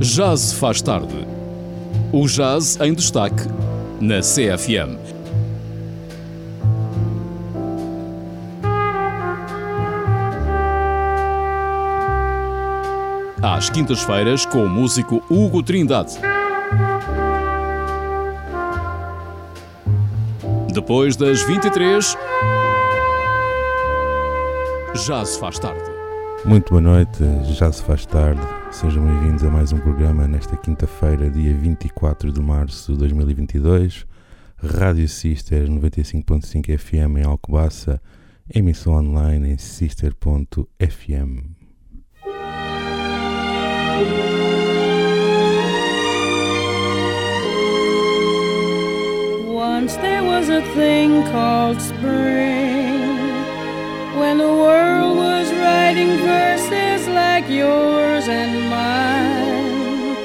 Jazz faz tarde. O jazz em destaque na CFM. Às quintas-feiras com o músico Hugo Trindade. Depois das 23, já se faz tarde. Muito boa noite, já se faz tarde. Sejam bem-vindos a mais um programa nesta quinta-feira, dia 24 de março de 2022. Rádio Sister 95.5 FM em Alcobaça, emissão online em sister.fm. Once there was a thing called spring when the world was writing verses like yours and mine.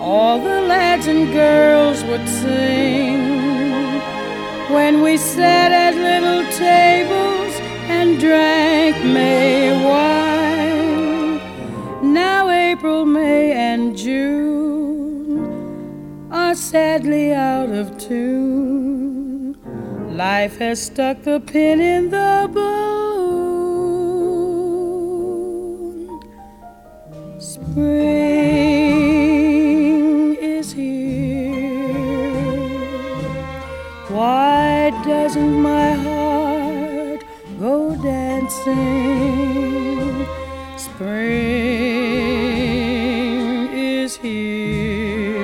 All the lads and girls would sing when we sat at little tables and drank May wine. Now April, May, and June are sadly out of tune. Life has stuck the pin in the balloon. Spring is here. Why doesn't my heart go dancing? Spring is here.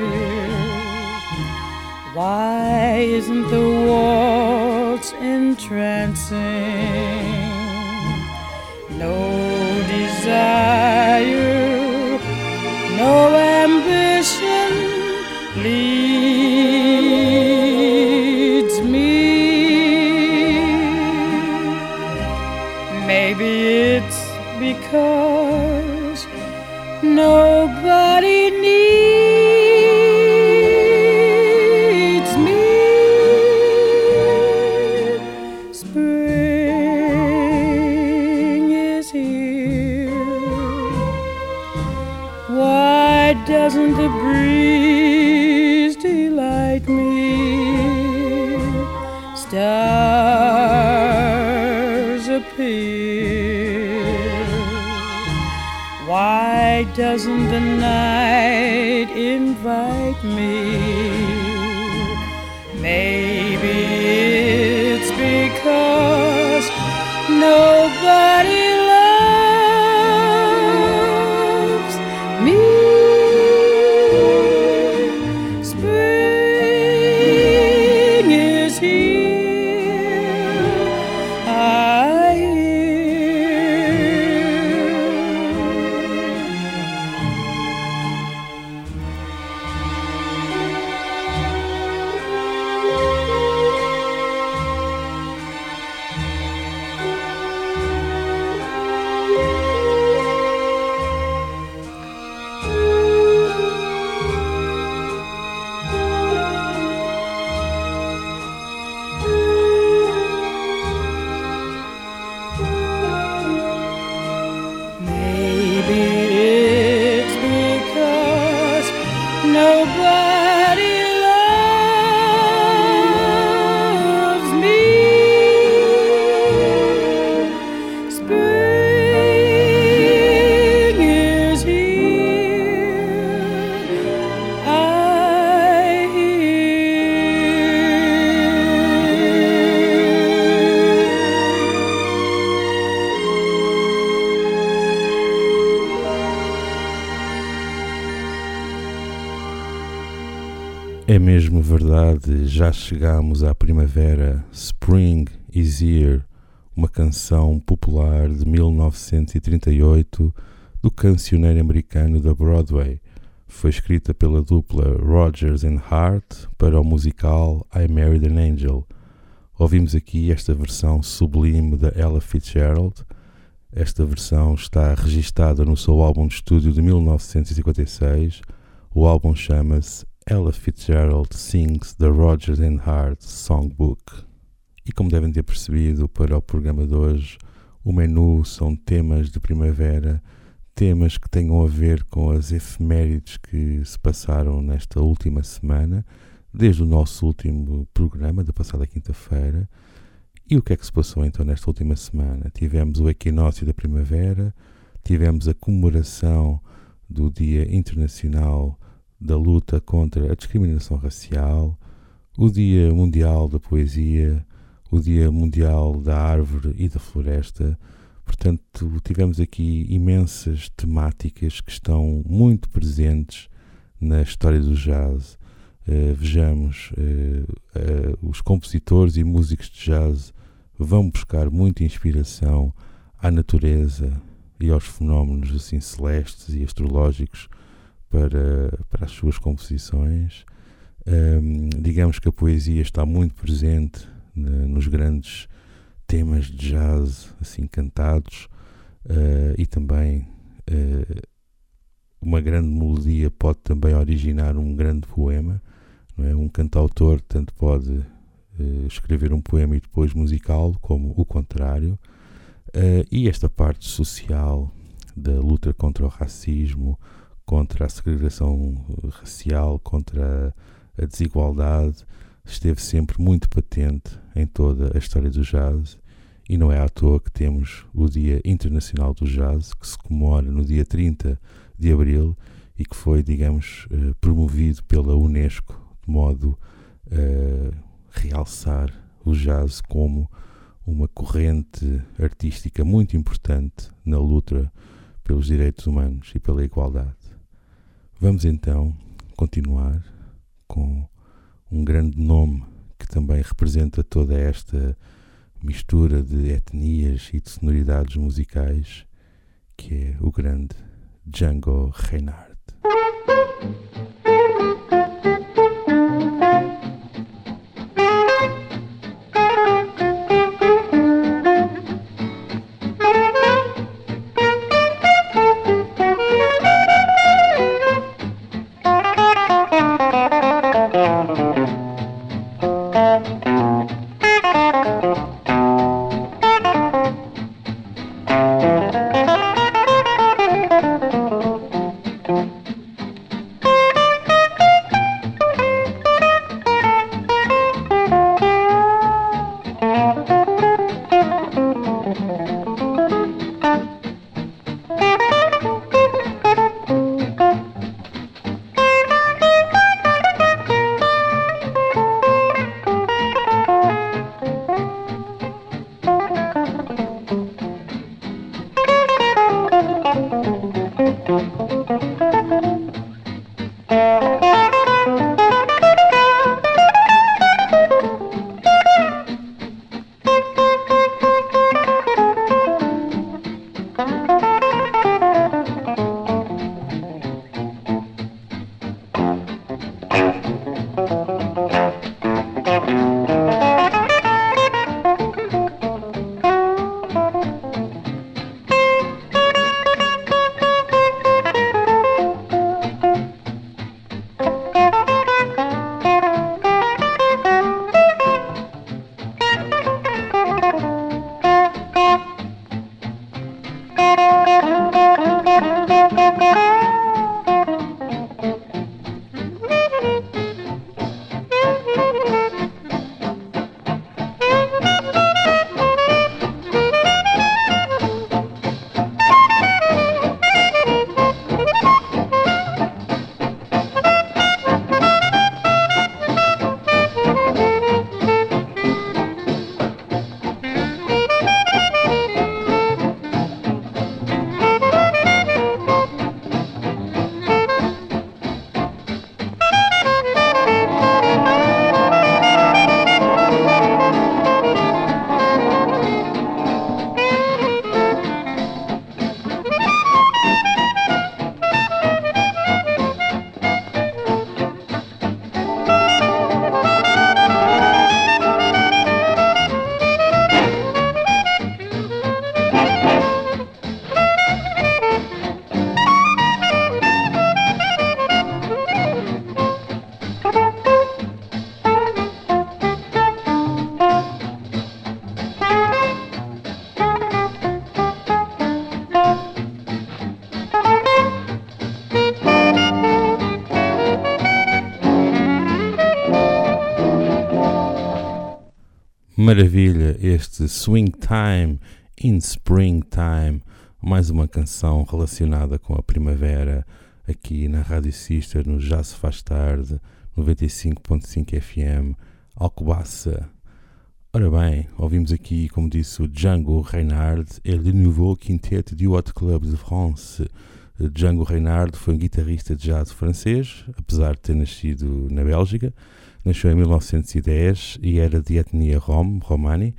Why isn't the waltz entrancing? Chegamos à primavera. Spring is Here, uma canção popular de 1938 do cancioneiro americano da Broadway. Foi escrita pela dupla Rogers and Hart para o musical I Married an Angel. Ouvimos aqui esta versão sublime da Ella Fitzgerald. Esta versão está registada no seu álbum de estúdio de 1956. O álbum chama-se Ella Fitzgerald Sings the Rogers and Hart Songbook. E como devem ter percebido, para o programa de hoje, o menu são temas de primavera, temas que tenham a ver com as efemérides que se passaram nesta última semana, desde o nosso último programa da passada quinta-feira. E o que é que se passou então nesta última semana? Tivemos o equinócio da primavera, tivemos a comemoração do Dia Internacional da Luta contra a Discriminação Racial, o Dia Mundial da Poesia, o Dia Mundial da Árvore e da Floresta. Portanto, tivemos aqui imensas temáticas que estão muito presentes na história do jazz. Uh, vejamos, uh, uh, os compositores e músicos de jazz vão buscar muita inspiração à natureza e aos fenómenos assim celestes e astrológicos para, para as suas composições. Um, digamos que a poesia está muito presente né, nos grandes temas de jazz assim cantados uh, e também uh, uma grande melodia pode também originar um grande poema. É? Um cantautor tanto pode uh, escrever um poema e depois musical, como o contrário. e esta parte social da luta contra o racismo, contra a segregação racial, contra a desigualdade, esteve sempre muito patente em toda a história do jazz e não é à toa que temos o Dia Internacional do Jazz, que se comemora no dia 30 de abril e que foi, digamos, eh, promovido pela Unesco de modo a realçar o jazz como uma corrente artística muito importante na luta pelos direitos humanos e pela igualdade. Vamos então continuar com um grande nome que também representa toda esta mistura de etnias e de sonoridades musicais, que é o grande Django Reinhardt. Maravilha, este Swing Time in Springtime, mais uma canção relacionada com a primavera aqui na Rádio Sister, no Já Se Faz Tarde, 95.5 FM, Alcobaça. Ora bem, ouvimos aqui, como disse o Django Reinhardt, é Le Nouveau Quintet du Hot Club de France. Django Reinhardt foi um guitarrista de jazz francês, apesar de ter nascido na Bélgica. Nasceu em 1910 e era de etnia rom, romani,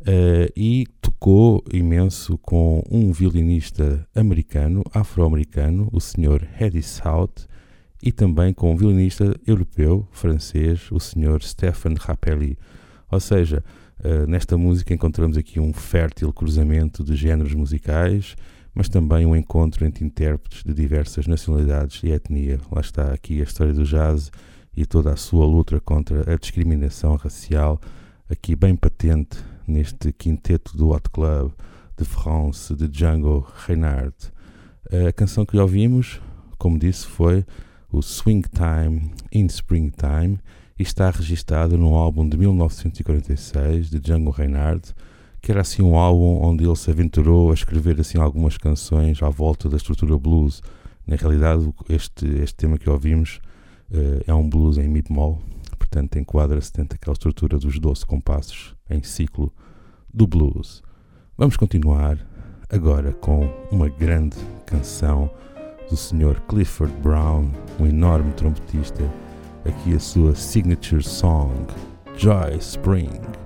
uh, e tocou imenso com um violinista americano, afro-americano, o Sr. Eddie South, e também com um violinista europeu, francês, o Sr. Stefan Rappelli. Ou seja, uh, nesta música encontramos aqui um fértil cruzamento de géneros musicais, mas também um encontro entre intérpretes de diversas nacionalidades e etnia. Lá está aqui a história do jazz e toda a sua luta contra a discriminação racial, aqui bem patente neste quinteto do Hot Club de France de Django Reinhardt. A canção que ouvimos, como disse, foi o Swing Time in Springtime e está registada num álbum de 1946 de Django Reinhardt, que era assim um álbum onde ele se aventurou a escrever assim algumas canções à volta da estrutura blues. Na realidade, este, este tema que ouvimos é um blues em mi bemol, portanto enquadra-se dentro daquela estrutura dos 12 compassos em ciclo do blues. Vamos continuar agora com uma grande canção do Sr. Clifford Brown, um enorme trompetista, aqui a sua signature song, Joy Spring.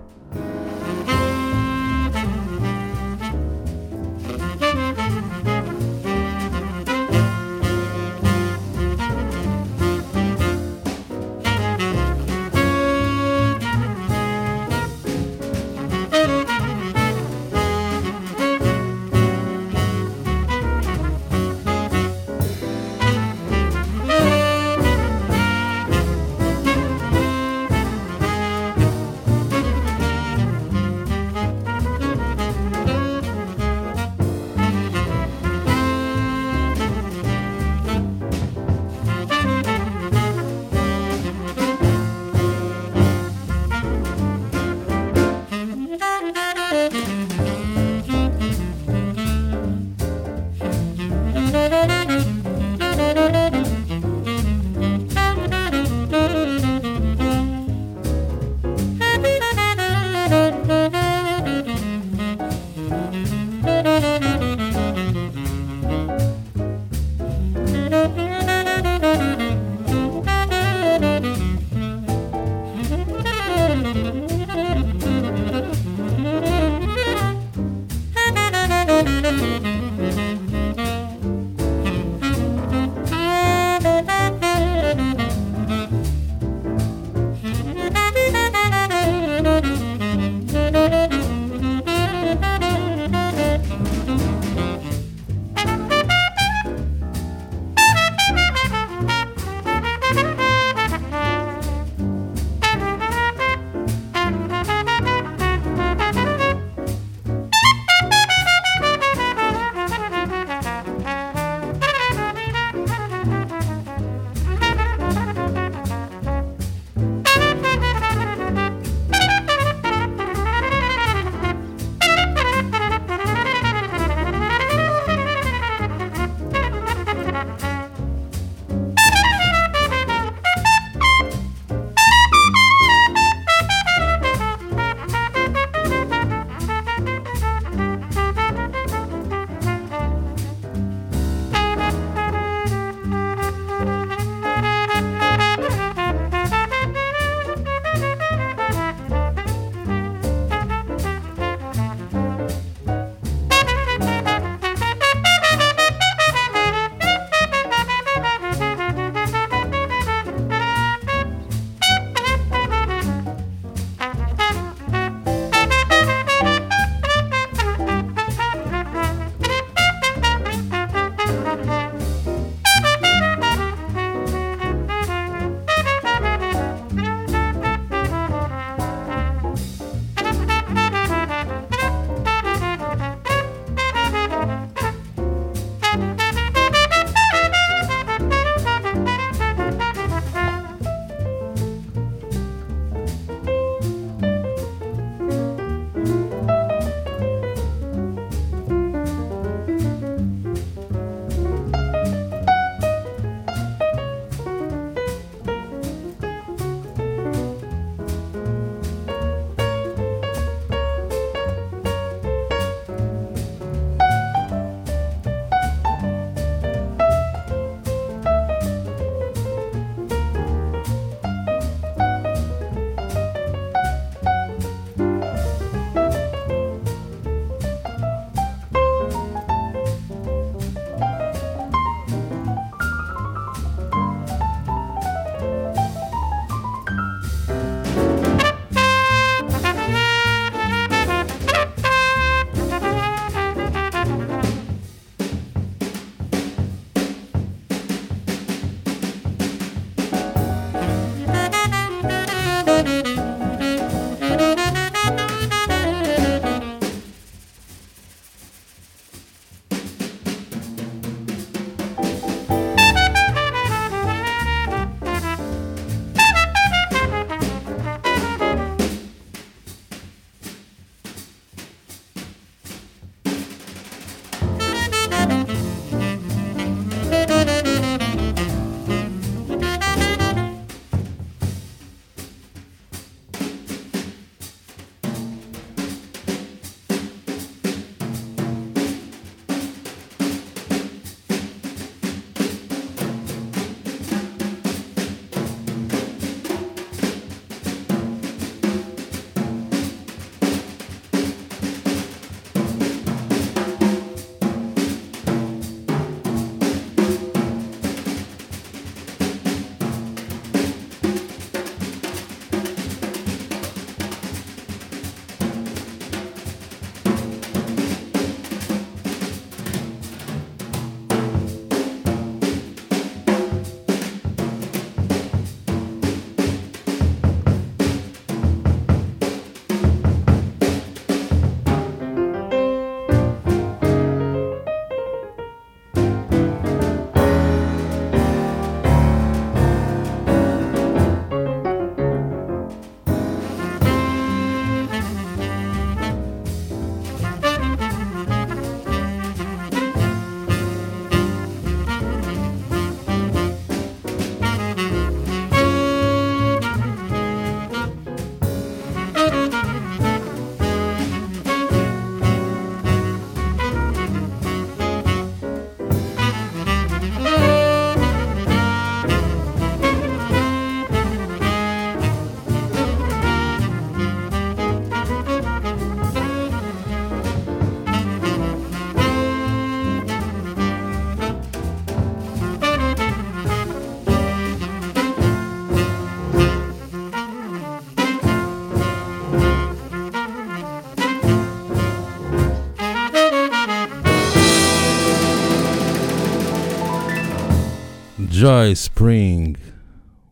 Joy Spring,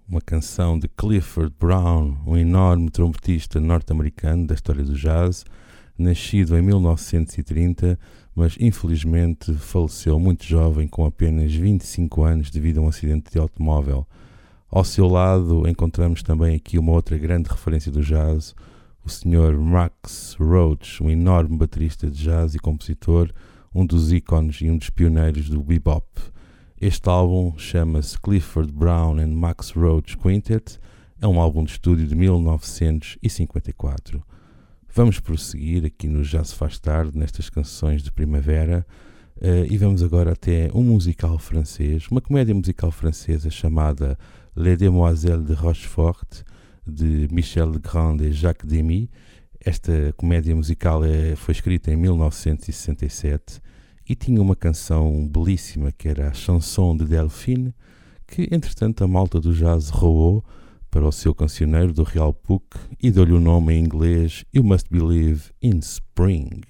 uma canção de Clifford Brown, um enorme trompetista norte-americano da história do jazz, nascido em 1930, mas infelizmente faleceu muito jovem, com apenas 25 anos, devido a um acidente de automóvel. Ao seu lado encontramos também aqui uma outra grande referência do jazz, o Sr. Max Roach, um enorme baterista de jazz e compositor, um dos ícones e um dos pioneiros do bebop. Este álbum chama-se Clifford Brown and Max Roach Quintet, é um álbum de estúdio de 1954. Vamos prosseguir aqui no Já se faz tarde, nestas canções de primavera, uh, e vamos agora até um musical francês, uma comédia musical francesa chamada Les Demoiselles de Rochefort, de Michel Legrand e Jacques Demy. Esta comédia musical é, foi escrita em 1967 e tinha uma canção belíssima que era a Chanson de Delphine, que entretanto a malta do jazz roubou para o seu cancioneiro do Real Puc e deu-lhe o nome em inglês You Must Believe in Spring.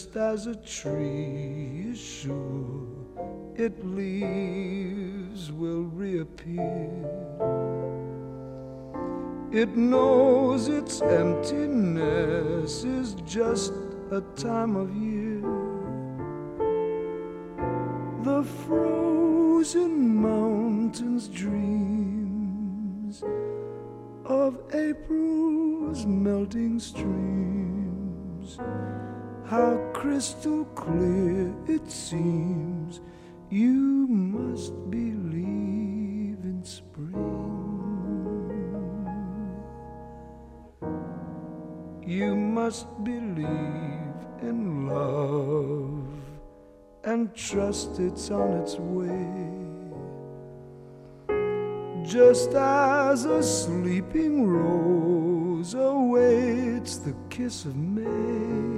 Just as a tree is sure its leaves will reappear, it knows its emptiness is just a time of year. The frozen mountains dreams of April's melting streams how crystal clear it seems you must believe in spring. You must believe in love and trust it's on its way. Just as a sleeping rose awaits the kiss of May.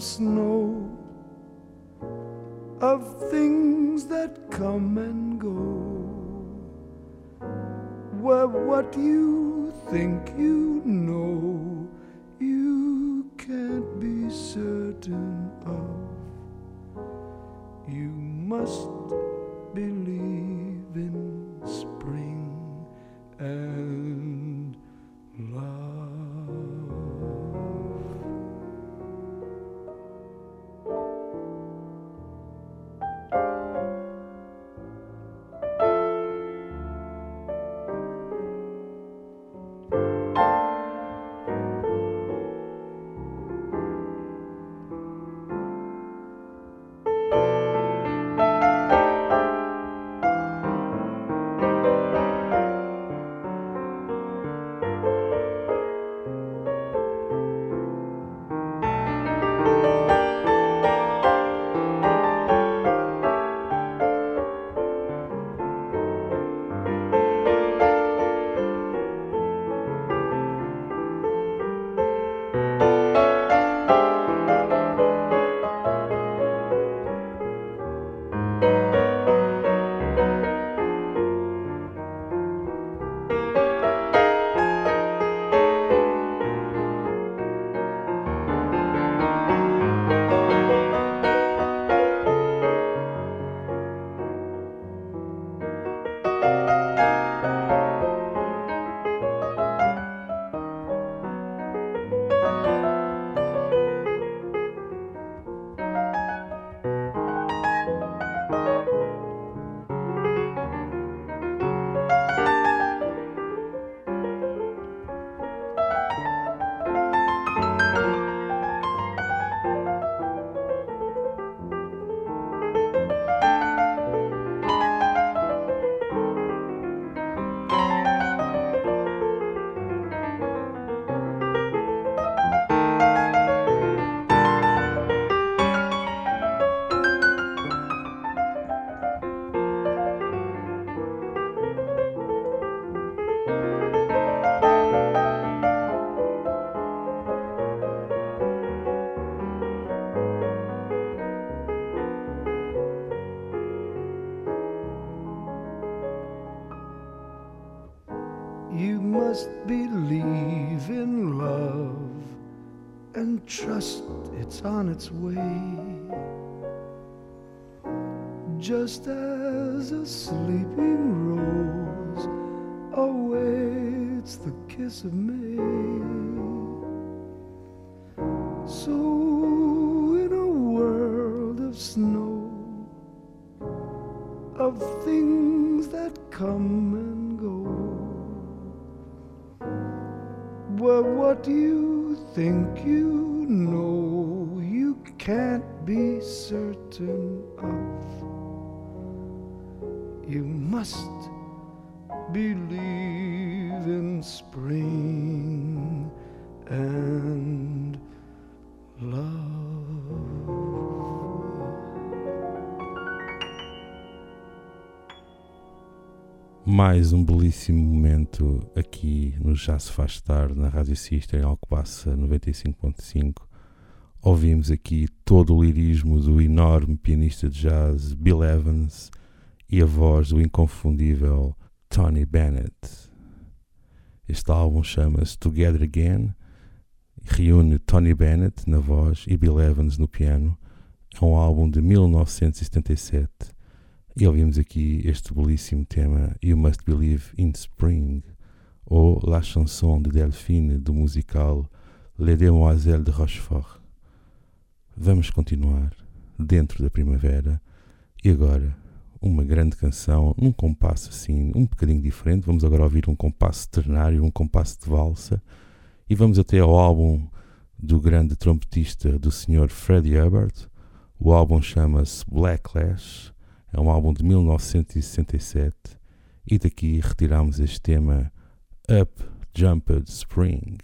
Of snow, of things that come and go, where what you think you know, you can't be certain of, you must believe in spring and snow, of things that come and go, well, what you think you know? You can't be certain of. You must believe in spring and love. Mais um belíssimo momento aqui no Já Se Faz Tarde, na Rádio Sister, em Alcobaça 95.5. Ouvimos aqui todo o lirismo do enorme pianista de jazz Bill Evans e a voz do inconfundível Tony Bennett. Este álbum chama-se Together Again, reúne Tony Bennett na voz e Bill Evans no piano. É um álbum de 1977 e ouvimos aqui este belíssimo tema You Must Believe in Spring ou La Chanson de Delphine do musical Les Demoiselles de Rochefort. Vamos continuar dentro da primavera e agora uma grande canção num compasso assim um bocadinho diferente. Vamos agora ouvir um compasso ternário, um compasso de valsa e vamos até ao álbum do grande trompetista do Sr. Freddie Hubbard. O álbum chama-se Blacklash, é um álbum de 1967 e daqui retiramos este tema Up Jumped Spring.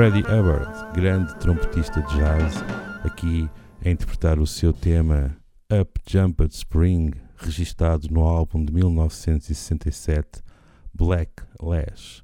Freddie Hubbard, grande trompetista de jazz, aqui a interpretar o seu tema Up Jumped Spring, registado no álbum de 1967 Black Lash.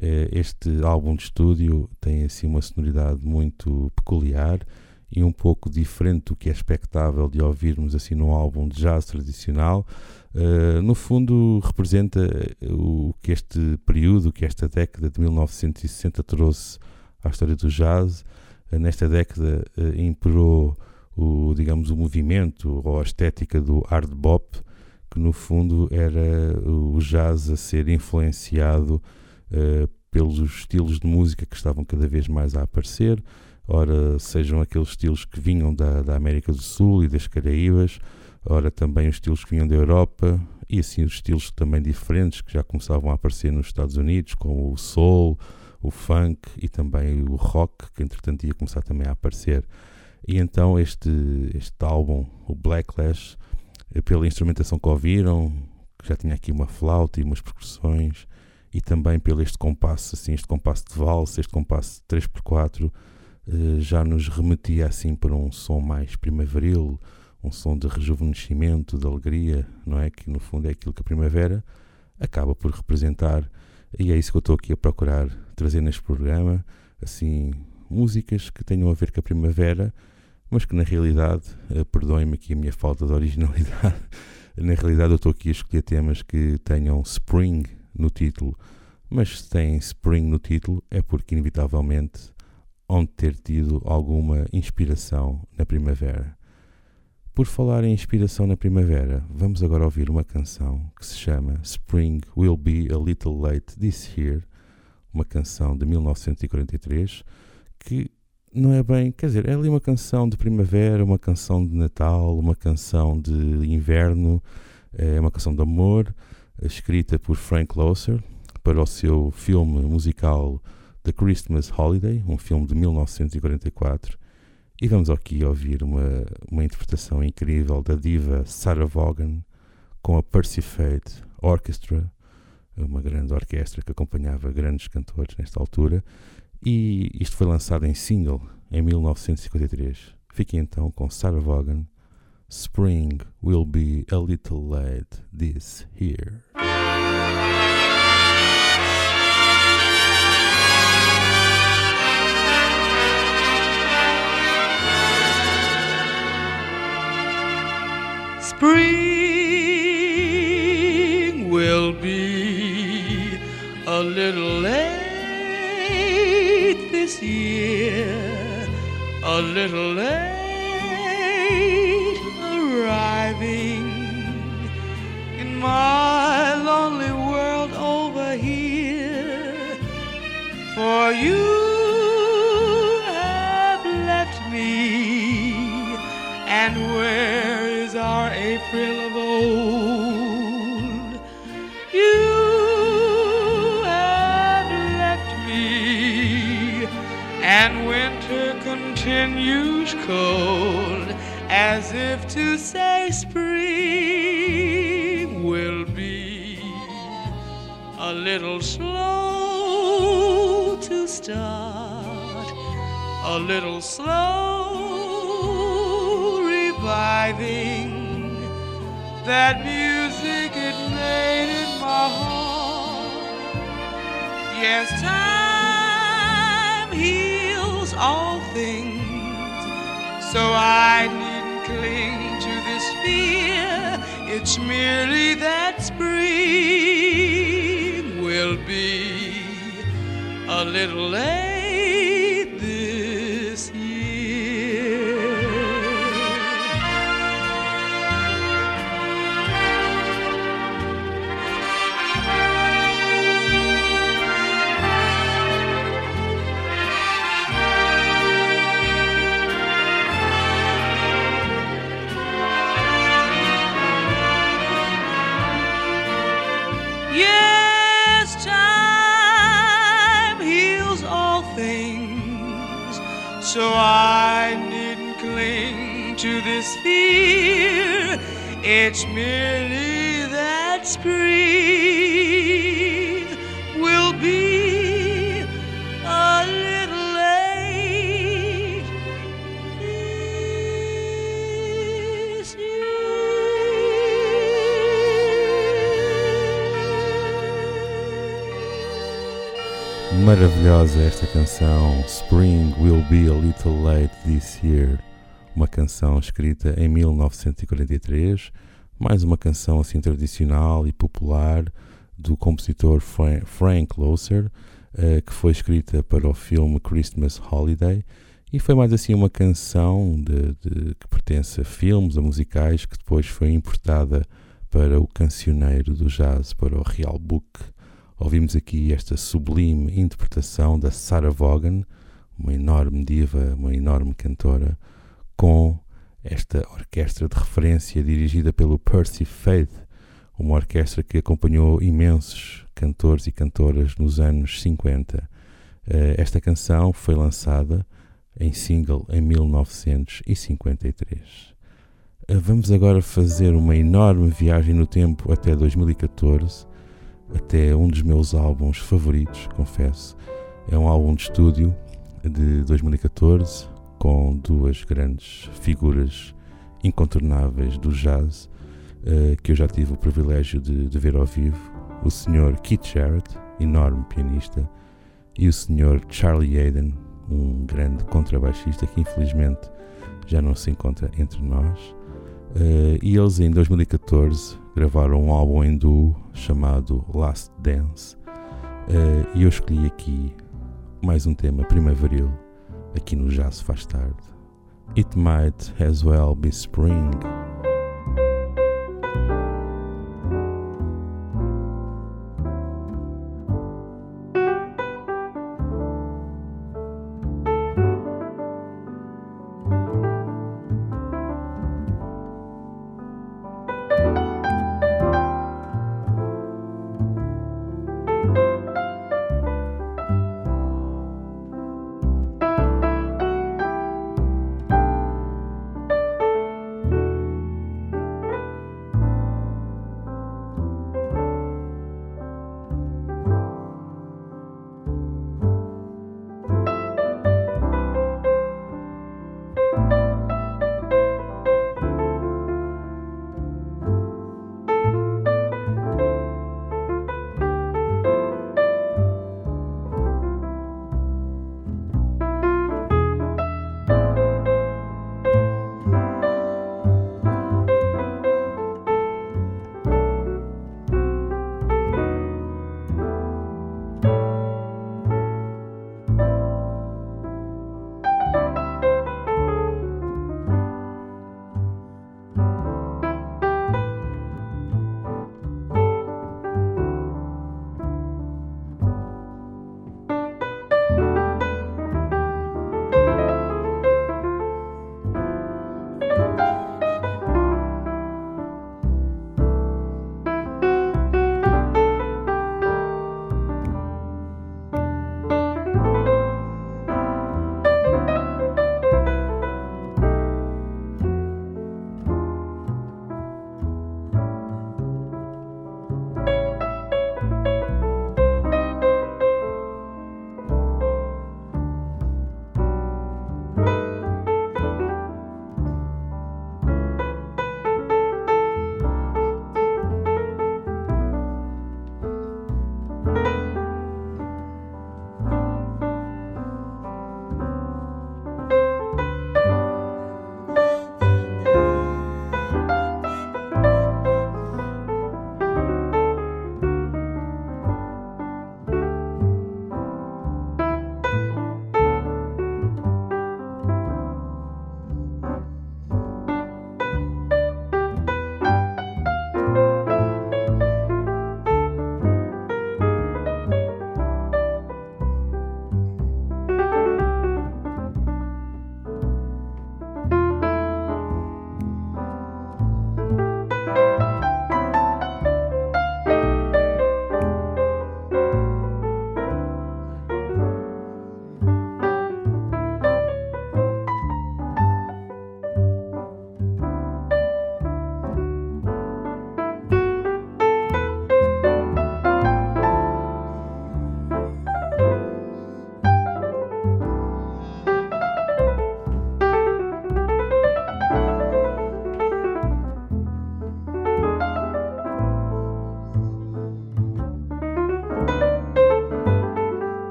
Eh, este álbum de estúdio tem assim uma sonoridade muito peculiar e um pouco diferente do que é expectável de ouvirmos assim num álbum de jazz tradicional. Uh, no fundo, representa o que este período, que esta década de 1960 trouxe à história do jazz. Uh, nesta década uh, imperou o, digamos, o movimento ou a estética do hard bop, que no fundo era o jazz a ser influenciado pelos estilos de música que estavam cada vez mais a aparecer, ora sejam aqueles estilos que vinham da, da América do Sul e das Caraíbas, ora também os estilos que vinham da Europa e assim os estilos também diferentes que já começavam a aparecer nos Estados Unidos, como o soul, o funk e também o rock, que entretanto ia começar também a aparecer. E então este, este álbum, o Blacklash, eh, pela instrumentação que ouviram, que já tinha aqui uma flauta e umas percussões, e também pelo este compasso, assim, este compasso de valsa, este compasso 3x4, eh, já nos remetia assim para um som mais primaveril, um som de rejuvenescimento, de alegria, não é? Que no fundo é aquilo que a primavera acaba por representar, e é isso que eu estou aqui a procurar trazer neste programa, assim, músicas que tenham a ver com a primavera, mas que na realidade, uh, perdoem-me aqui a minha falta de originalidade, na realidade eu estou aqui a escolher temas que tenham spring no título, mas se tem spring no título é porque inevitavelmente onde ter tido alguma inspiração na primavera. Por falar em inspiração na primavera, vamos agora ouvir uma canção que se chama Spring Will Be a Little Late This Year, uma canção de 1943 que não é bem, quer dizer, é ali uma canção de primavera, uma canção de Natal, uma canção de inverno, é uma canção de amor, escrita por Frank Loesser para o seu filme musical The Christmas Holiday, um filme de 1944 e vamos aqui ouvir uma, uma interpretação incrível da diva Sarah Vaughan com a Percy Fate Orchestra, uma grande orquestra que acompanhava grandes cantores nesta altura. E isto foi lançado em single em 1953. Fiquem então com Sarah Vaughan. Spring will be a little late this year. Spring will be a little late this year, a little late arriving in my lonely world over here. For you have left me, and where April of old? You have left me, and winter continues cold, as if to say spring will be a little slow to start, a little slow reviving that music it made in my heart. Yes, time heals all things, so I needn't cling to this fear. It's merely that spring will be a little late Maravilhosa esta canção, Spring Will Be a Little Late This Year, uma canção escrita em 1943, mais uma canção assim tradicional e popular do compositor Frank Loesser, eh, que foi escrita para o filme Christmas Holiday e foi mais assim uma canção de, de, que pertence a filmes, a musicais, que depois foi importada para o cancioneiro do jazz, para o Real Book. Ouvimos aqui esta sublime interpretação da Sarah Vaughan, uma enorme diva, uma enorme cantora, com esta orquestra de referência dirigida pelo Percy Faith, uma orquestra que acompanhou imensos cantores e cantoras nos anos 50. Eh, esta canção foi lançada em single em 1953. Eh, vamos agora fazer uma enorme viagem no tempo até 2014 até um dos meus álbuns favoritos, confesso. É um álbum de estúdio de 2014 com duas grandes figuras incontornáveis do jazz uh, que eu já tive o privilégio de, de, ver ao vivo: o Sr. Keith Jarrett, enorme pianista, e o Sr. Charlie Hayden, um grande contrabaixista que infelizmente já não se encontra entre nós. Uh, e eles em 2014 gravaram um álbum em duo chamado Last Dance uh, e eu escolhi aqui mais um tema primaveril aqui no Jazz Faz Tarde. It Might As Well Be Spring.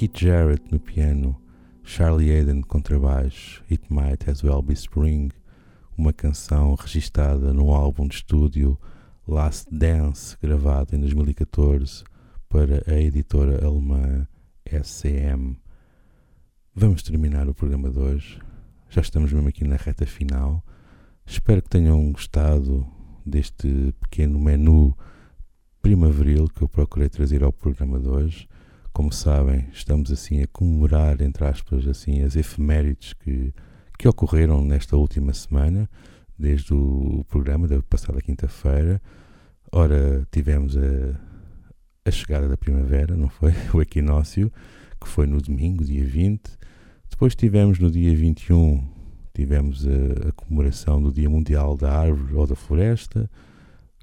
Keith Jarrett no piano, Charlie Hayden no contrabaixo, It Might As Well Be Spring, uma canção registada no álbum de estúdio Last Dance, gravado em 2014 para a editora alemã SCM. Vamos terminar o programa de hoje. Já estamos mesmo aqui na reta final. Espero que tenham gostado deste pequeno menu primaveril que eu procurei trazer ao programa de hoje. Como sabem, estamos assim a comemorar, entre aspas, assim, as efemérides que, que ocorreram nesta última semana, desde o programa da passada quinta-feira. Ora, tivemos a, a chegada da primavera, não foi? O equinócio, que foi no domingo, dia 20. Depois tivemos no dia 21, tivemos a, a comemoração do Dia Mundial da Árvore ou da Floresta,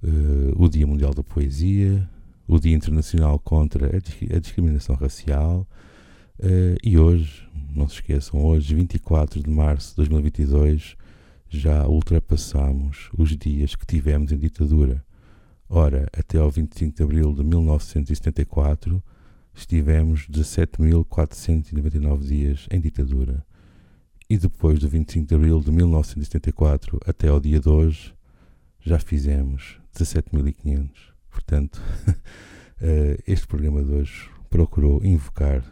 uh, o Dia Mundial da Poesia, o Dia Internacional contra a, Discriminação Racial. Uh, e hoje, não se esqueçam, hoje, 24 de março de 2022, já ultrapassamos os dias que tivemos em ditadura. Ora, até ao 25 de abril de 1974, estivemos 17.499 dias em ditadura. E depois do 25 de abril de 1974 até ao dia de hoje, já fizemos 17.500. Portanto, eh, este programa de hoje procurou invocar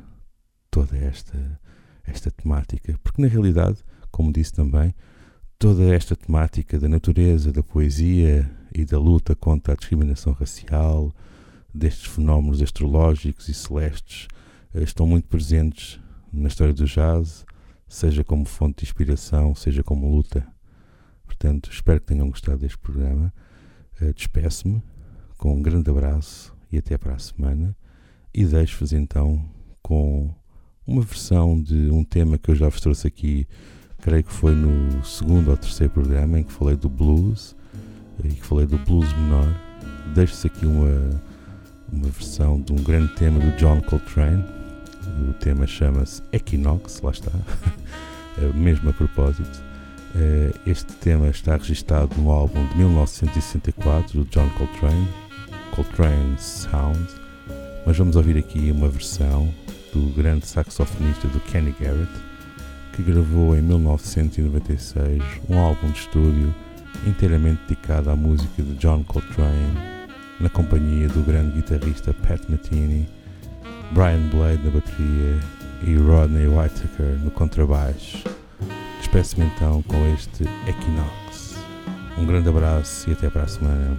toda esta, esta temática, porque na realidade, como disse também, toda esta temática da natureza, da poesia e da luta contra a discriminação racial, destes fenómenos astrológicos e celestes, eh, estão muito presentes na história do jazz, seja como fonte de inspiração, seja como luta. Portanto, espero que tenham gostado deste programa. Eh, despeço-me com um grande abraço e até para a semana. E deixo-vos então com uma versão de um tema que eu já vos trouxe aqui, creio que foi no segundo ou terceiro programa, em que falei do blues e que falei do blues menor. Deixo-vos aqui uma, uma versão de um grande tema do John Coltrane. O tema chama-se Equinox, lá está, é mesmo a propósito. Eh, este tema está registado no álbum de 1964 do John Coltrane, Coltrane Sound, mas vamos ouvir aqui uma versão do grande saxofonista do Kenny Garrett, que gravou em 1996 um álbum de estúdio inteiramente dedicado à música de John Coltrane, na companhia do grande guitarrista Pat Metheny, Brian Blade na bateria e Rodney Whittaker no contrabaixo. Despeço-me então com este Equinox. Um grande abraço e até para a semana.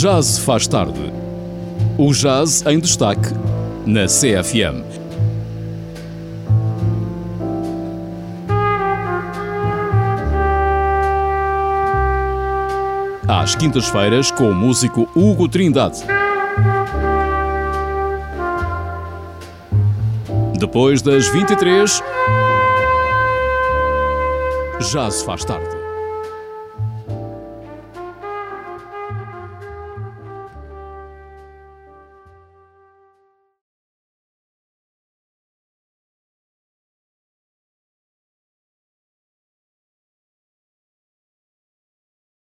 Jazz faz tarde. O jazz em destaque na CFM. Às quintas-feiras com o músico Hugo Trindade. Depois das 23, Jazz faz tarde.